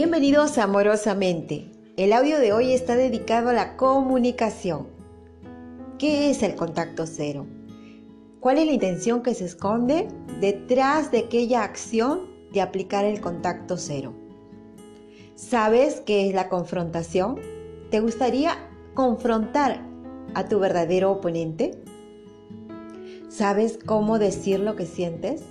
Bienvenidos Amorosamente. El audio de hoy está dedicado a la comunicación. ¿Qué es el contacto cero? ¿Cuál es la intención que se esconde detrás de aquella acción de aplicar el contacto cero? ¿Sabes qué es la confrontación? ¿Te gustaría confrontar a tu verdadero oponente? ¿Sabes cómo decir lo que sientes?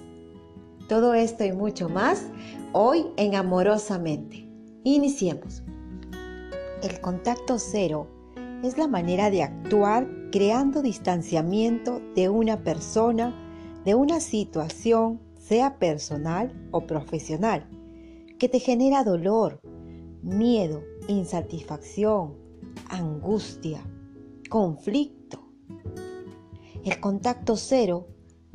Todo esto y mucho más hoy en Amorosamente. Iniciemos. El contacto cero es la manera de actuar creando distanciamiento de una persona, de una situación, sea personal o profesional, que te genera dolor, miedo, insatisfacción, angustia, conflicto. El contacto cero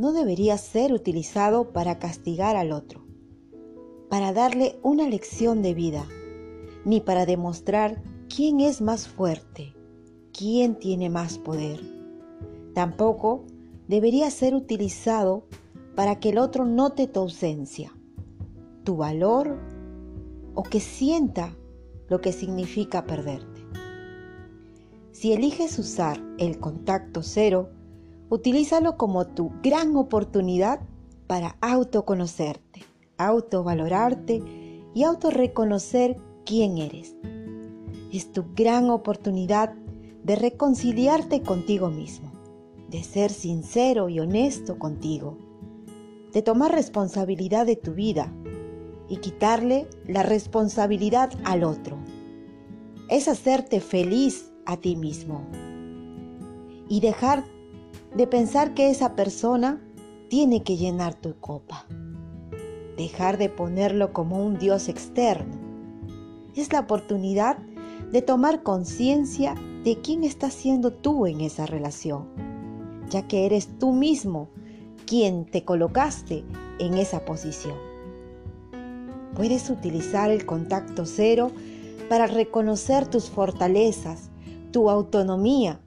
no debería ser utilizado para castigar al otro, para darle una lección de vida, ni para demostrar quién es más fuerte, quién tiene más poder. Tampoco debería ser utilizado para que el otro note tu ausencia, tu valor o que sienta lo que significa perderte. Si eliges usar el contacto cero, utilízalo como tu gran oportunidad para autoconocerte, autovalorarte y autorreconocer quién eres. Es tu gran oportunidad de reconciliarte contigo mismo, de ser sincero y honesto contigo, de tomar responsabilidad de tu vida y quitarle la responsabilidad al otro. Es hacerte feliz a ti mismo y dejar de pensar que esa persona tiene que llenar tu copa. Dejar de ponerlo como un Dios externo. Es la oportunidad de tomar conciencia de quién estás siendo tú en esa relación, ya que eres tú mismo quien te colocaste en esa posición. Puedes utilizar el contacto cero para reconocer tus fortalezas, tu autonomía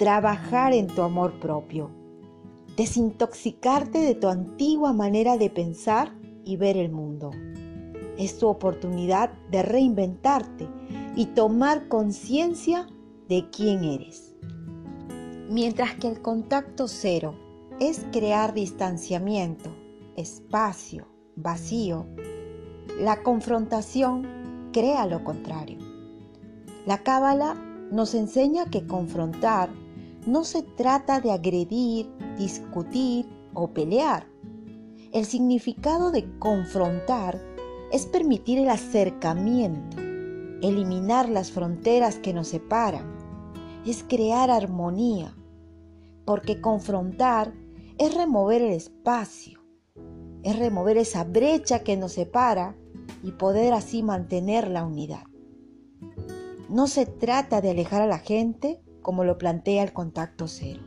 trabajar en tu amor propio, desintoxicarte de tu antigua manera de pensar y ver el mundo. Es tu oportunidad de reinventarte y tomar conciencia de quién eres. Mientras que el contacto cero es crear distanciamiento, espacio, vacío, la confrontación crea lo contrario. La cábala nos enseña que confrontar no se trata de agredir, discutir o pelear. El significado de confrontar es permitir el acercamiento, eliminar las fronteras que nos separan, es crear armonía, porque confrontar es remover el espacio, es remover esa brecha que nos separa y poder así mantener la unidad. No se trata de alejar a la gente como lo plantea el contacto cero.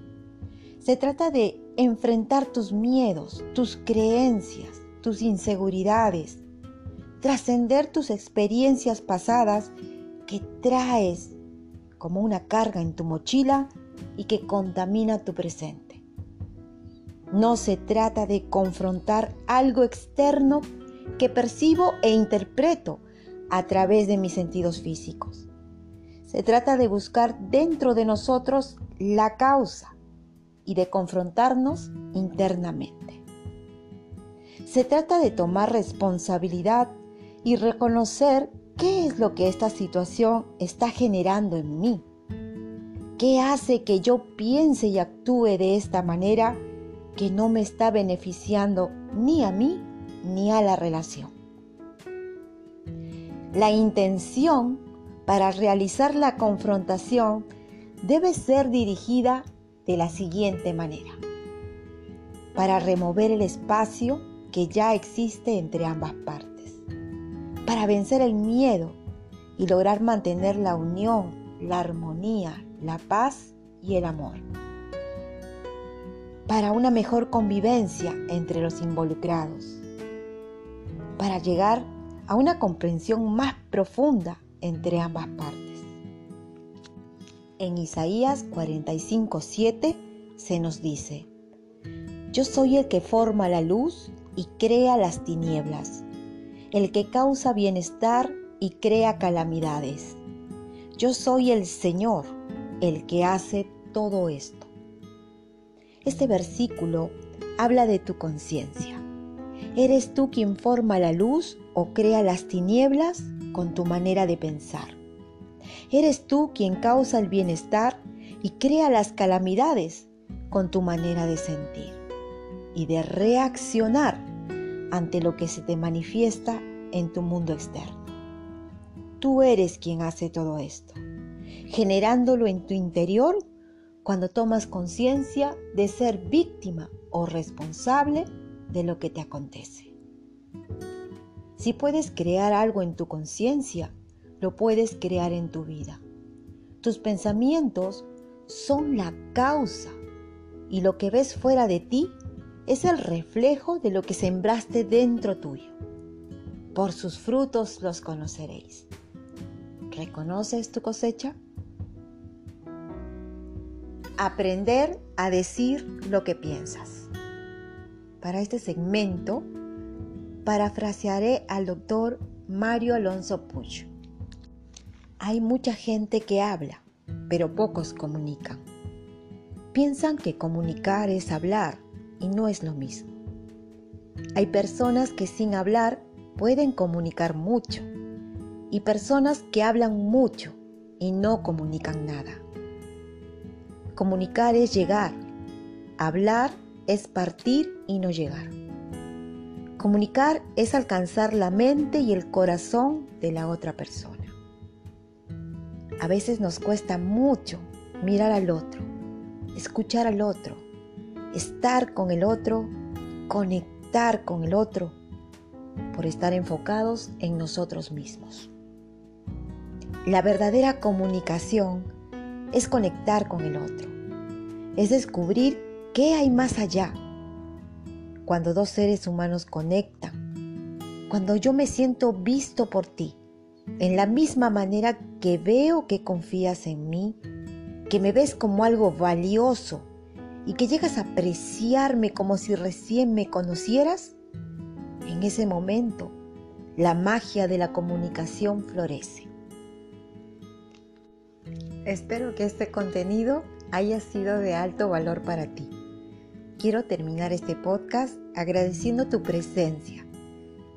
Se trata de enfrentar tus miedos, tus creencias, tus inseguridades, trascender tus experiencias pasadas que traes como una carga en tu mochila y que contamina tu presente. No se trata de confrontar algo externo que percibo e interpreto a través de mis sentidos físicos. Se trata de buscar dentro de nosotros la causa y de confrontarnos internamente. Se trata de tomar responsabilidad y reconocer qué es lo que esta situación está generando en mí. ¿Qué hace que yo piense y actúe de esta manera que no me está beneficiando ni a mí ni a la relación? La intención para realizar la confrontación debe ser dirigida de la siguiente manera. Para remover el espacio que ya existe entre ambas partes. Para vencer el miedo y lograr mantener la unión, la armonía, la paz y el amor. Para una mejor convivencia entre los involucrados. Para llegar a una comprensión más profunda entre ambas partes. En Isaías 45:7 se nos dice, Yo soy el que forma la luz y crea las tinieblas, el que causa bienestar y crea calamidades. Yo soy el Señor, el que hace todo esto. Este versículo habla de tu conciencia. ¿Eres tú quien forma la luz o crea las tinieblas con tu manera de pensar? ¿Eres tú quien causa el bienestar y crea las calamidades con tu manera de sentir y de reaccionar ante lo que se te manifiesta en tu mundo externo? Tú eres quien hace todo esto, generándolo en tu interior cuando tomas conciencia de ser víctima o responsable de lo que te acontece. Si puedes crear algo en tu conciencia, lo puedes crear en tu vida. Tus pensamientos son la causa y lo que ves fuera de ti es el reflejo de lo que sembraste dentro tuyo. Por sus frutos los conoceréis. ¿Reconoces tu cosecha? Aprender a decir lo que piensas. Para este segmento, parafrasearé al doctor Mario Alonso Puch. Hay mucha gente que habla, pero pocos comunican. Piensan que comunicar es hablar y no es lo mismo. Hay personas que sin hablar pueden comunicar mucho y personas que hablan mucho y no comunican nada. Comunicar es llegar, hablar es partir y no llegar. Comunicar es alcanzar la mente y el corazón de la otra persona. A veces nos cuesta mucho mirar al otro, escuchar al otro, estar con el otro, conectar con el otro, por estar enfocados en nosotros mismos. La verdadera comunicación es conectar con el otro, es descubrir qué hay más allá. Cuando dos seres humanos conectan, cuando yo me siento visto por ti, en la misma manera que veo que confías en mí, que me ves como algo valioso y que llegas a apreciarme como si recién me conocieras, en ese momento la magia de la comunicación florece. Espero que este contenido haya sido de alto valor para ti. Quiero terminar este podcast agradeciendo tu presencia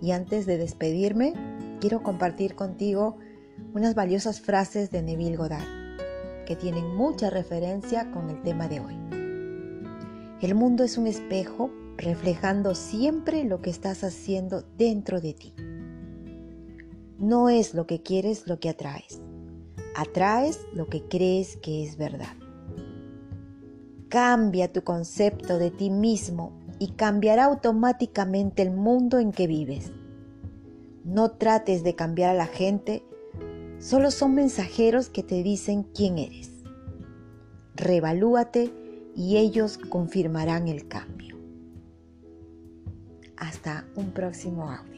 y antes de despedirme quiero compartir contigo unas valiosas frases de Neville Goddard que tienen mucha referencia con el tema de hoy. El mundo es un espejo reflejando siempre lo que estás haciendo dentro de ti. No es lo que quieres lo que atraes, atraes lo que crees que es verdad. Cambia tu concepto de ti mismo y cambiará automáticamente el mundo en que vives. No trates de cambiar a la gente, solo son mensajeros que te dicen quién eres. Revalúate y ellos confirmarán el cambio. Hasta un próximo audio.